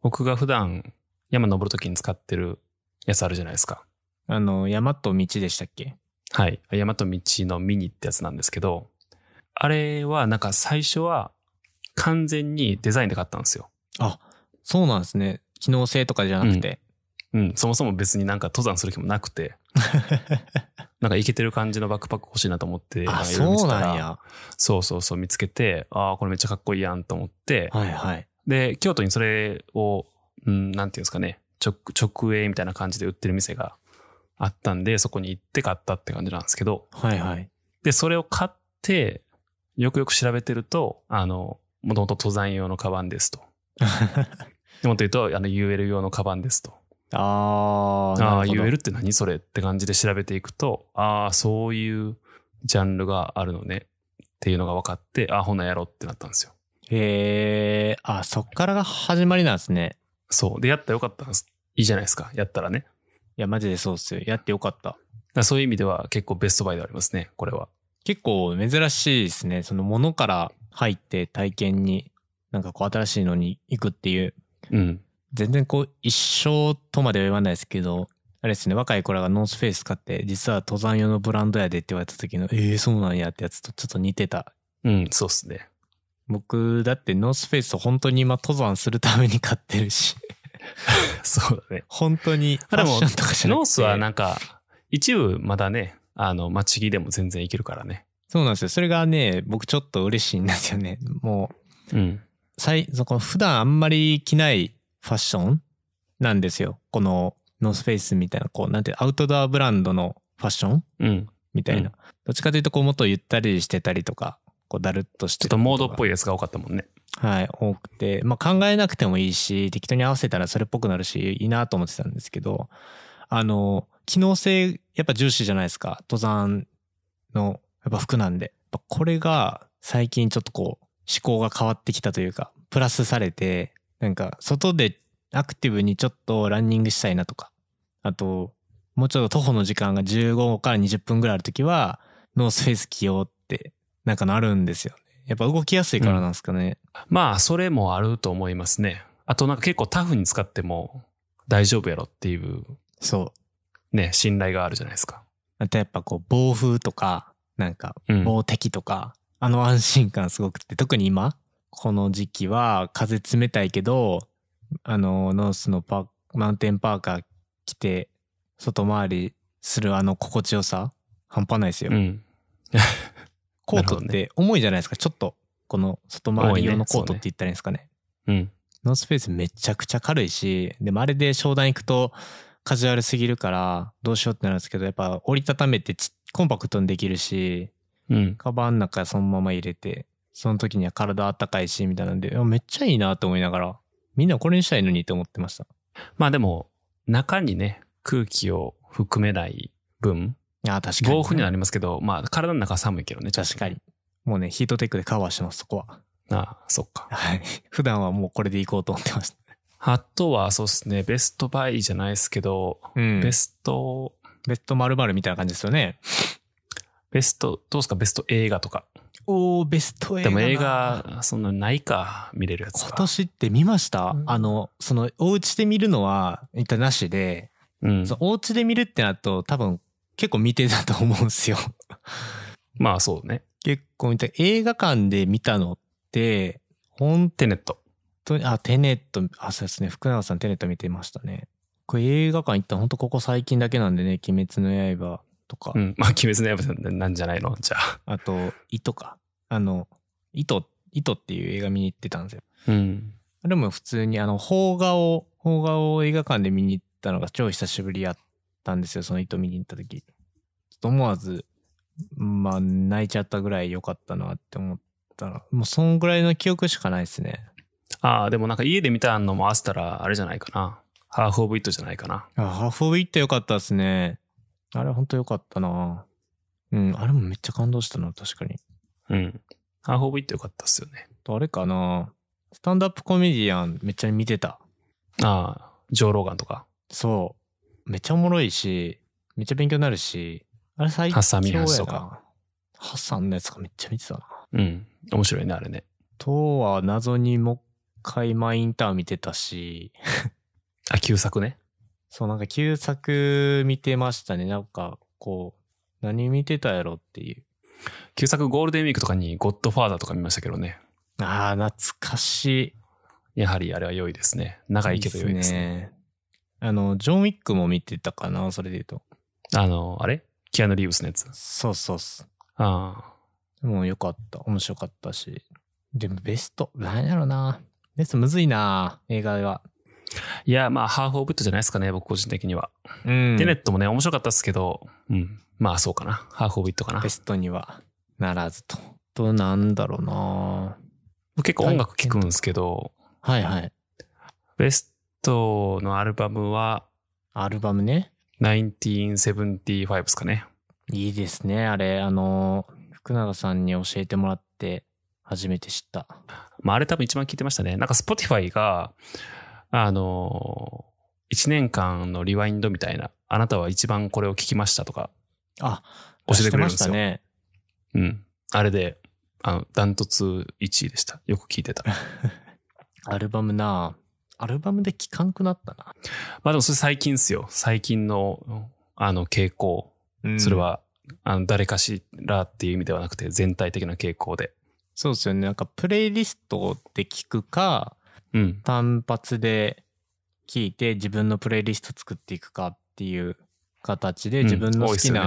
僕が普段山登るときに使ってるやつあるじゃないですか。あの、山と道でしたっけ？はい。山と道のミニってやつなんですけど、あれはなんか最初は完全にデザインで買ったんですよ。あ、そうなんですね。機能性とかじゃなくて。うん。そもそも別になんか登山する気もなくて、なんかイケてる感じのバックパック欲しいなと思って、あ、そうなんや。そうそうそう見つけて、ああ、これめっちゃかっこいいやんと思って、はいはい。で、京都にそれを、うん、なんていうんですかね、直、直営みたいな感じで売ってる店があったんで、そこに行って買ったって感じなんですけど、はいはい。で、それを買って、よくよく調べてると、あの、もともと登山用のカバンですと。でもっと言うと、あの、UL 用のカバンですと。あー。ああ、なるって何それって感じで調べていくと、ああ、そういうジャンルがあるのねっていうのが分かって、ああ、ほなやろうってなったんですよ。へえ、あ、そっからが始まりなんですね。そう。で、やったらよかったんです。いいじゃないですか。やったらね。いや、マジでそうっすよ。やってよかった。そういう意味では結構ベストバイではありますね、これは。結構珍しいですね。そのものから入って体験に、なんかこう新しいのに行くっていう。うん。全然こう一生とまでは言わないですけど、あれですね、若い子らがノースフェイス買って、実は登山用のブランドやでって言われた時の、ええそうなんやってやつとちょっと似てた。うん、そうっすね。僕、だってノースフェイス本当に今登山するために買ってるし、そうだね。本当にでもファッションとかじゃなくて。ノースはなんか、一部まだね、あの、街着でも全然いけるからね。そうなんですよ。それがね、僕ちょっと嬉しいんですよね。もう、うん。最、そこ普段あんまり着ないファッションなんですよ。このノースフェイスみたいな、こう、なんて、アウトドアブランドのファッションうん。みたいな。うんどっちかというと、こう、もっとゆったりしてたりとか、こう、だるっとしてちょっとモードっぽい。いやつが多かったもんね。はい、多くて。まあ、考えなくてもいいし、適当に合わせたらそれっぽくなるし、いいなと思ってたんですけど、あの、機能性、やっぱ重視じゃないですか。登山の、やっぱ服なんで。やっぱこれが、最近ちょっとこう、思考が変わってきたというか、プラスされて、なんか、外でアクティブにちょっとランニングしたいなとか、あと、もうちょっと徒歩の時間が15から20分ぐらいあるときは、ノースフェイス着ようって、なんかなるんですよね。やっぱ動きやすいからなんですかね。まあ、それもあると思いますね。あとなんか結構タフに使っても大丈夫やろっていうそう。ね、信頼があるじゃないですか。あとやっぱこう、防風とか、なんか、うん。防滴とか、あの安心感すごくって、特に今、この時期は風冷たいけど、あの、ノースのパーマウンテンパーカー着て、外回りするあの心地よさ、半端ないですよ。うん。コートって重いじゃないですか。ちょっと、この外回り用のコートって言ったらいいんですかね。うん。ノースフェイスめちゃくちゃ軽いし、でもあれで商談行くとカジュアルすぎるからどうしようってなるんですけど、やっぱ折りたためてちコンパクトにできるし、うん。カバンの中そのまま入れて、その時には体あったかいし、みたいなんで、めっちゃいいなと思いながら、みんなこれにしたいのにって思ってました。まあでも、中にね、空気を含めない分、いや、確かに、暴風にはなりますけど、まあ体の中は寒いけどね、確かに。もうね、ヒートテックでカバーしてます、そこは。ああ、そっか。はい。普段はもうこれで行こうと思ってました。あとはそうですね、ベストバイじゃないですけど、うん。ベスト、ベスト〇〇みたいな感じですよね。ベスト、どうですか、ベスト映画とか。おー、ベスト映画な。でも映画、そんなないか、見れるやつ今は。年って見ました、うんあの、その、お家で見るのは、一旦なしで、うんそ。のお家で見るってなると、多分、結構見てたと思うんですよ。まあそうね。結構見た。映画館で見たのって、本テネット。当に、あ、テネット、あ、そうですね。福永さんテネット見てましたね。これ映画館行ったの本当ここ最近だけなんでね、鬼滅の刃とか、うん。まあ、鬼滅の刃なんじゃないの？じゃあ。あと、糸か。あの、糸、糸っていう映画見に行ってたんですよ。うん。でも普通にあの、邦画を、邦画を映画館で見に行ったのが超久しぶりやったんですよ、その糸見に行った時。ちょっと思わず、まあ、泣いちゃったぐらい良かったなって思ったら、もうそんぐらいの記憶しかないですね。ああ、でもなんか家で見たのも合わせたら、あれじゃないかな。ハーフオブイットじゃないかな。あ、ハーフオブイット良かったですね。あれ本当良かったなうん、あれもめっちゃ感動したな、確かに。うん。ハーフオブイットよかったっすよね。とあれかなスタンドアップコメディアンめっちゃ見てた。ああ、ジョー・ローガンとか。そう。めっちゃおもろいし、めっちゃ勉強になるし、あれ最強ハッサンミハやな。ンシとかハッサンのやつがめっちゃ見てたな。うん。面白いね、あれね。とは謎にもう一回マインターン見てたし、あ、旧作ね。そうなんか旧作見てましたね。なんかこう、何見てたやろっていう。旧作ゴールデンウィークとかにゴッドファーザーとか見ましたけどね。ああ、懐かしい。やはりあれは良いですね。長いけど良いですね。ね。あの、ジョン・ウィックも見てたかな、それで言うと。あの、あれ？キアヌ・リーブスのやつ。そうそうっす。ああ。でもよかった。面白かったし。でもベスト、何やろな。ベストむずいな、映画は。いや、まあ、ハーフオブイットじゃないですかね、僕個人的には。うん。テネットもね、面白かったですけど、うん。まあ、そうかな。ハーフオブイットかなベ。ストにはならずと。と、なんだろうな。結構音楽聴くんですけど、はいはい。ベストのアルバムはアルバムね。1975ですかね。いいですね。あれ、あの、福永さんに教えてもらって、初めて知った。まあ、あれ多分一番聴いてましたね。なんか Spotify が、あの、1年間のリワインドみたいな、あなたは一番これを聞きましたとかあ、教えてくれるんですよ。ね。うん。あれで、あの、ダントツ1位でした。よく聞いてた。アルバムなアルバムで聴かんくなったな。まあでもそれ最近っすよ。最近の、あの傾向。うんそれ。は、あの、誰かしらっていう意味ではなくて、全体的な傾向で。そうですよね。なんかプレイリストで聴くか、うん。単発で聴いて自分のプレイリスト作っていくかっていう形で自分の好きな。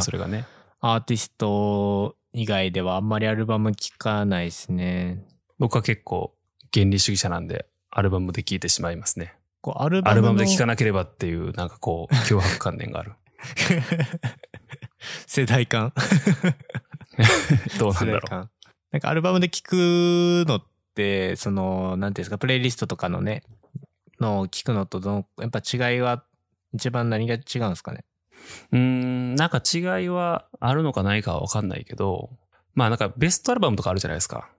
アーティスト以外ではあんまりアルバム聴かないですね。僕は結構原理主義者なんで、アルバムで聴いてしまいますね。こうアルバムのアルバムで聴かなければっていう、なんかこう、脅迫観念がある。世代間。どうなんだろ世代間。なんかアルバムで聴くのって、その、なんていうんですか、プレイリストとかのね、のを聞くのとどの、やっぱ違いは、一番何が違うんですかね？う。ん、なんか違いはあるのかないかはわかんないけど、まあなんかベストアルバムとかあるじゃないですか。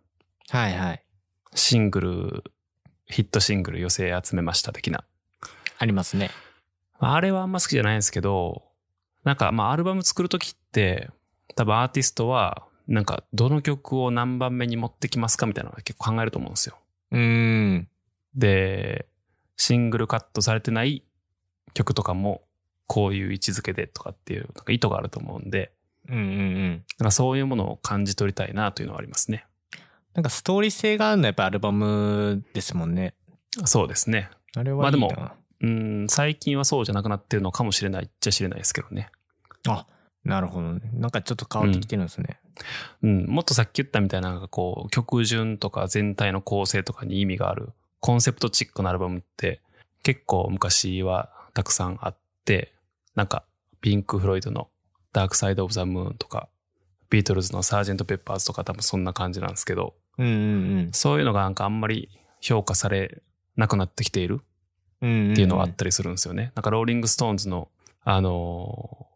はいはい。シングル、ヒットシングル寄せ集めました的な。ありますね。あれはあんま好きじゃないんですけど、なんかまあアルバム作るときって、多分アーティストは、なんかどの曲を何番目に持ってきますかみたいなのを結構考えると思うんですよ。うーん。で、シングルカットされてない曲とかも、こういう位置づけでとかっていう、なんか意図があると思うんで、うんうんうん。なんかそういうものを感じ取りたいなというのはありますね。なんかストーリー性があるのはやっぱアルバムですもんね。そうですね。あれはいいな。まあうん、最近はそうじゃなくなってるのかもしれないっちゃ知れないですけどね。あ、なるほどね。なんかちょっと変わってきてるんですね。うん、もっとさっき言ったみたいな、なんかこう、曲順とか全体の構成とかに意味がある、コンセプトチックなアルバムって、結構昔はたくさんあって、なんか、ピンク・フロイドのダークサイド・オブ・ザ・ムーンとか、ビートルズのサージェント・ペッパーズとか多分そんな感じなんですけど、うんうんそういうのがなんかあんまり評価されなくなってきているうん。うんんんっていうのはあったりするんですよね。なんかローリング・ストーンズの、あのー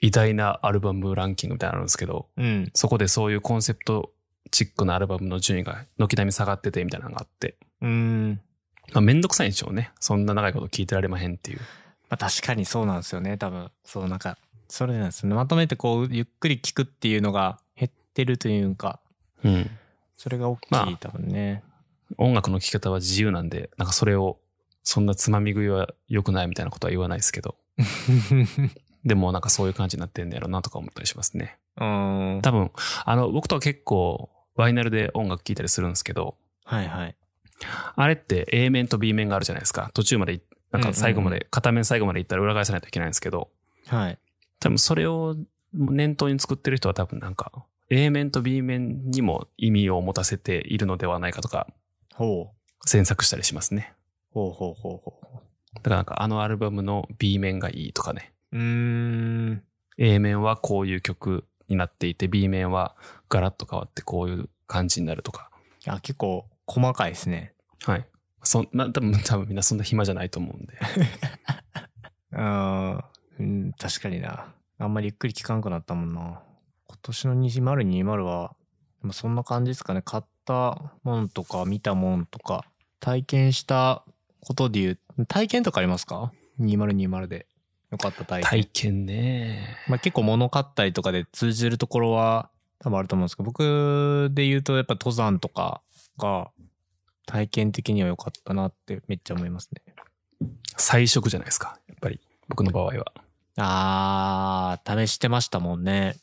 偉大なアルバムランキングみたいなのあるんですけど、うん。そこでそういうコンセプトチックなアルバムの順位が軒並み下がっててみたいなのがあって、うん。まあ、めんどくさいんでしょうね。そんな長いこと聞いてられまへんっていう。まあ確かにそうなんですよね。多分。そうなんか、それなんですよね。まとめてこう、ゆっくり聞くっていうのが減ってるというか、うん。それが大きい、まあ多分ね。音楽の聴き方は自由なんで、なんかそれを、そんなつまみ食いは良くないみたいなことは言わないですけど、でもなんかそういう感じになってんだやろうなとか思ったりしますね。うん。多分、あの、僕とは結構、バイナルで音楽聴いたりするんですけど、はいはい。あれって A 面と B 面があるじゃないですか。途中までい、なんか最後まうんうんで、片面最後まで行ったら裏返さないといけないんですけど、はい。多分それを念頭に作ってる人は多分なんか A 面と B 面にも意味を持たせているのではないかとかほう。詮索したりしますね。ほうほうほうほだからなんかあのアルバムの B 面がいいとかね。う。ん。A 面はこういう曲になっていて B 面はガラッと変わってこういう感じになるとか。あ、結構細かいですね。はい。そんな、多分、多分みんなそんな暇じゃないと思うんで。うん、確かにな。あんまりゆっくり聞かんくなったもんな。今年の2020は、でもそんな感じですかね。買ったもんとか、見たもんとか、体験したことで言う、体験とかありますか ?2020 で。よかった体験。体験ね。まあ、結構物買ったりとかで通じるところは多分あると思うんですけど、僕で言うとやっぱ登山とかが体験的には良かったなってめっちゃ思いますね。彩色じゃないですか。やっぱり。僕の場合は。あー、試してましたもんね。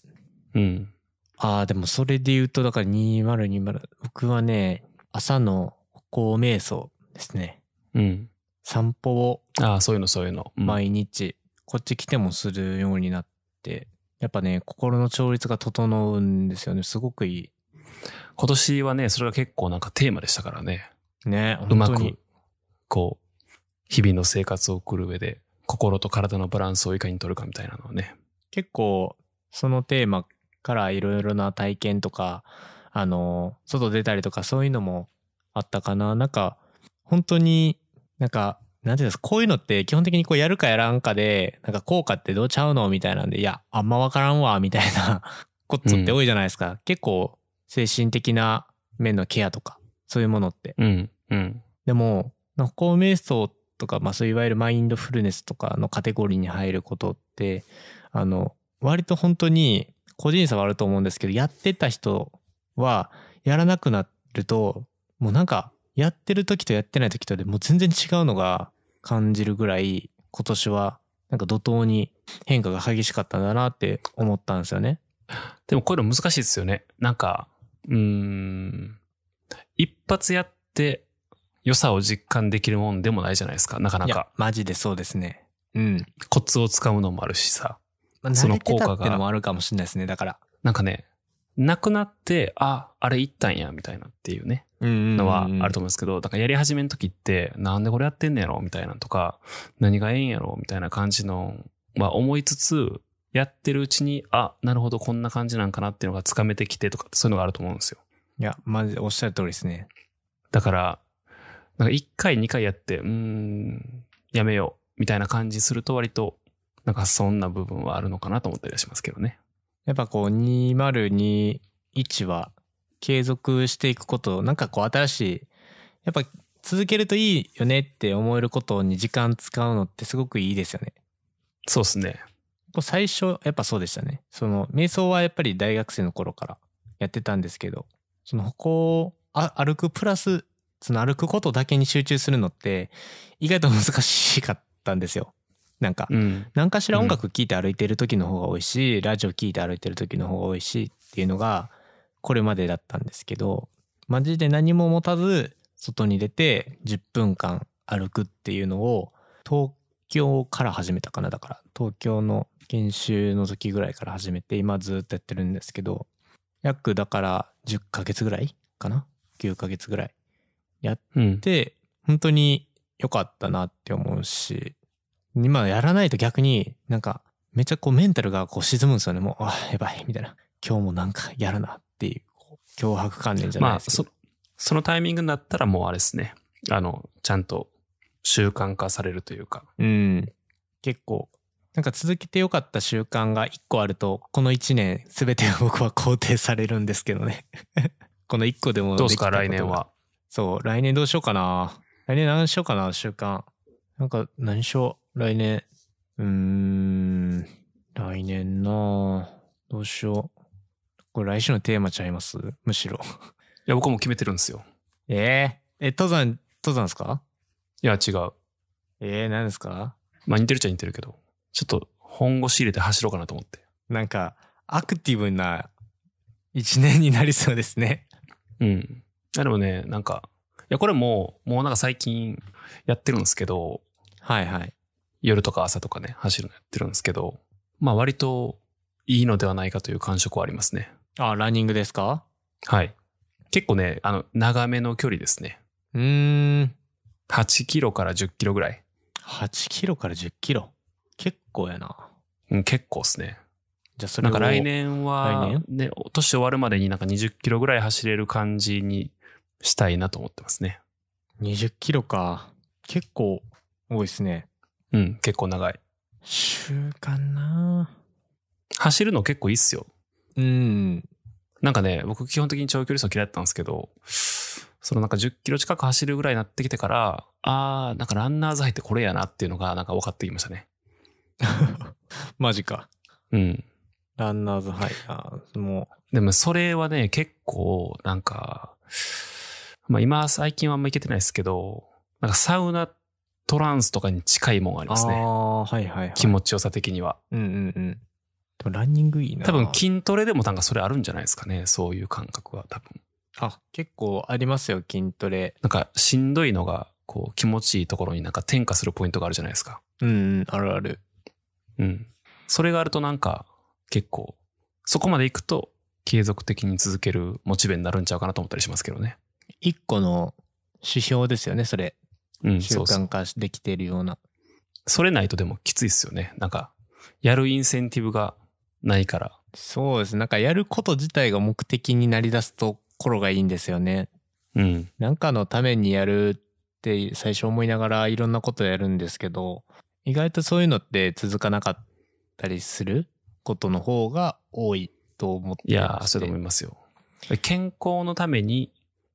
うん。あー、でもそれで言うと、だから2020、僕はね、朝の歩行瞑想ですね。うん。散歩をああ、そういうの、そういうの。うん毎日、こっち来てもするようになって、やっぱね、心の調律が整うんですよね。すごくい今年はね、それが結構なんかテーマでしたからね。い。ね、うまく、こう、日々の生活を送る上で、心と体のバランスをいかに取るかみたいなのはね。結構そのテーマからいろいろな体験とかあの外出たりとかそういうのもあったかななんか本当になんかなんていうんですかこういうのって基本的にこうやるかやらんかでなんか効果ってどうちゃうのみたいなんでいやあんまわからんわみたいな ことって多いじゃないですか、結構精神的な面のケアとかそういうものって。うん、うん。でも、歩行瞑想とか、まあそういわゆるマインドフルネスとかのカテゴリーに入ることって、あの、割と本当に個人差はあると思うんですけど、やってた人は、やらなくなると、もうなんか、やってる時とやってない時とでもう全然違うのが感じるぐらい今年はなんか怒涛に変化が激しかったんだなって思ったんですよね。でもこういうの難しいですよね。なんか、うーん、一発やって良さを実感できるもんでもないじゃないですか。なかないやか。マジでそうですね。うん。コツをつかむのもあるしさ。まあ、その効果がってのもあるかもしれないですね。だから。なんかね、なくなって、あ、あれ行ったんや、みたいなっていうね、うんのはあると思うんですけど、だからやり始めの時って、なんでこれやってんねやろみたいなとか、何がええんやろみたいな感じの、まあ思いつつ、やってるうちに、あ、なるほど、こんな感じなんかなっていうのがつかめてきてとかそういうのがあると思うんですよ。いや、マジでおっしゃる通りですね。だから、なんか1回2回やって、うーん、やめよう、みたいな感じすると割と、なんかそんな部分はあるのかなと思ったりはしますけどね。やっぱこう2021は継続していくことなんかこう新しいやっぱ続けるといいよねって思えることに時間使うのってすごくいいですよね。そうですね。最初やっぱそうでしたね。その瞑想はやっぱり大学生の頃からやってたんですけどその歩行をあ歩くプラスその歩くことだけに集中するのって意外と難しかったんですよ。なんかうん。何かしら音楽聴いて歩いてる時の方が多いし、ラジオ聴いて歩いてる時の方が多いしっていうのがこれまでだったんですけどマジで何も持たず外に出て10分間歩くっていうのを東京から始めたかなだから。東京の研修の時ぐらいから始めて今ずっとやってるんですけど約だから10ヶ月ぐらいかな？9ヶ月ぐらい。うん。本当に良かったなって思うし今やらないと逆になんかめっちゃこうメンタルがこう沈むんですよね。もうあやばいみたいな。今日もなんかやるな。っていう脅迫観念じゃないまあ、そですけど、、そのタイミングになったらもうあれですね。あの、ちゃんと習慣化されるというか。うん結構なんか続けて良かった習慣が1個あるとこの1年全て僕は肯定されるんですけどね この1個でもどうですか、来年は？そう、来年どうしようかな。来年何しようかな、習慣。なんか、何しよう。来年。うーん、来年などうしよう。これ来週のテーマちゃいます？むしろ。いや、僕も決めてるんですよ。えー、え、登山、登山ですか？いや、違う。えー、何ですか？まあ、似てるっちゃ似てるけど、ちょっと本腰入れて走ろうかなと思って。なんか、アクティブな一年になりそうですね。うん。でもね、なんか、いや、これもう、もうなんか最近やってるんですけど、はいはい。夜とか朝とかね、走るのやってるんですけど、まあ割といいのではないかという感触はありますね。あ、ランニングですか？はい。結構ね、あの、長めの距離ですね。うーん。8キロから10キロぐらい。8キロから10キロ？結構やな。うん、結構ですね。じゃあそれをなんか来年は来、ね、年終わるまでになんか20キロぐらい走れる感じにしたいなと思ってますね。20キロか。結構多いですね。うん、結構長い。習慣な走るの結構いいっすよ。うん。なんかね、僕基本的に長距離走嫌いだったんですけど、そのなんか10キロ近く走るぐらいになってきてから、あー、なんかランナーズハイってこれやなっていうのがなんか分かってきましたね。マジか。うん。ランナーズハイ。あーもでもそれはね、結構なんか、まあ今最近はあんま行けてないですけど、なんかサウナトランスとかに近いもんありう。ますね。ああ、はいはいはい。気持ちよさ的には。うんうんうん。でもランニングいいな。多分筋トレでもなんかそれあるんじゃないですかね。そういう感覚は多分。あ、結構ありますよ、筋トレ。なんかしんどいのがこう気持ちいいところになんか転化するポイントがあるじゃないですか。うんうん、あるある。うん。それがあるとなんか結構そこまで行くと継続的に続けるモチベになるんちゃうかなと思ったりしますけどね。一個の指標ですよね、それ。うん、習慣。化できてるような。それないとでもきついっすよね。なんかやるインセンティブがないから。そうです。なんかやること自体が目的になりだすところがいいんですよね。うん。なんかのためにやるって最初思いながらいろんなことやるんですけど、意外とそういうのって続かなかったりすることの方が多いと思っていやー、そうだと思いますよ。健康のために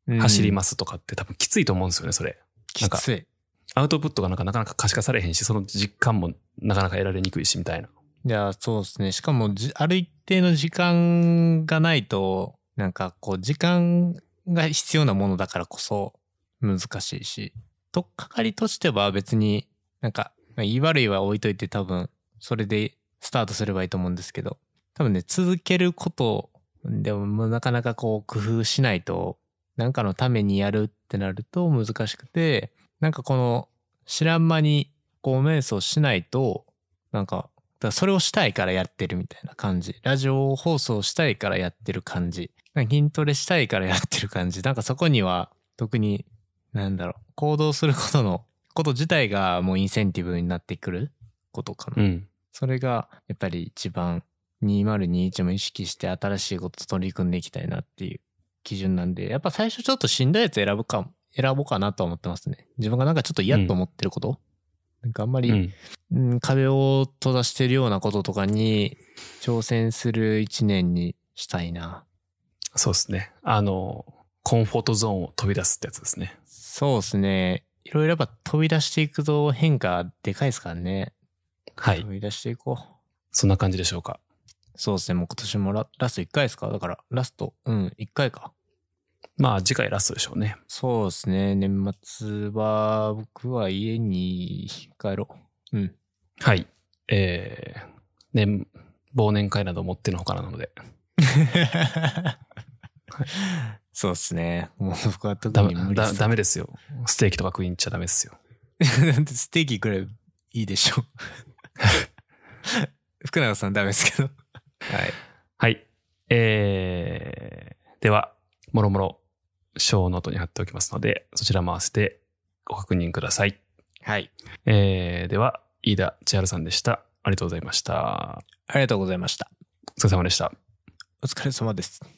走りますとかって多分きついと思うんですよね、それ。きつい。アウトプットがなんかなかなか可視化されへんし、その実感もなかなか得られにくいし、みたいな。いや、そうですね。しかも、ある一定の時間がないと、なんかこう、時間が必要なものだからこそ、難しいし、とっかかりとしては別になんか、言い悪いは置いといて多分、それでスタートすればいいと思うんですけど、多分ね、続けること、でもなかなかこう工夫しないと、なんかのためにやるってなると難しくて、なんかこの知らん間にこう瞑想しないと、なんか、だそれをしたいからやってるみたいな感じ。ラジオ放送したいからやってる感じ。筋トレしたいからやってる感じ。なんかそこには特に、なんだろう、行動することの、こと自体がもうインセンティブになってくることかな。うん。それがやっぱり一番2021も意識して新しいこと取り組んでいきたいなっていう基準なんで、やっぱ最初ちょっとしんどいやつ選ぶか、選ぼうかなとは思ってますね。自分がなんかちょっと嫌と思ってること、なんかあんまり、うん。うん、壁を閉ざしてるようなこととかに挑戦する一年にしたいな。そうですね。あの、コンフォートゾーンを飛び出すってやつですね。そうですね。いろいろやっぱ飛び出していくと変化でかいですからね。はい飛。び出していこう。そんな感じでしょうか。そうですね。もう今年もララスト1回ですか？だからラスト、うん、1回か。まあ次回ラストでしょうね。そうですね。年末は僕は家に帰ろう。うん。はい。えー、年、忘年会など持ってのほかなので。そうですね。もう僕は特ダメだに無理っすダメですよ。ステーキとか食いに行っちゃダメですよ。なんでステーキくらいいいでしょう。福永さんダメですけど。はい。はい。えー、では、もろもろ、ショーノートに貼っておきますので、そちらも合わせてご確認ください。はい。えー、では、飯田千春さんでした。ありがとうございました。ありがとうございました。お疲れ様でした。お疲れ様です。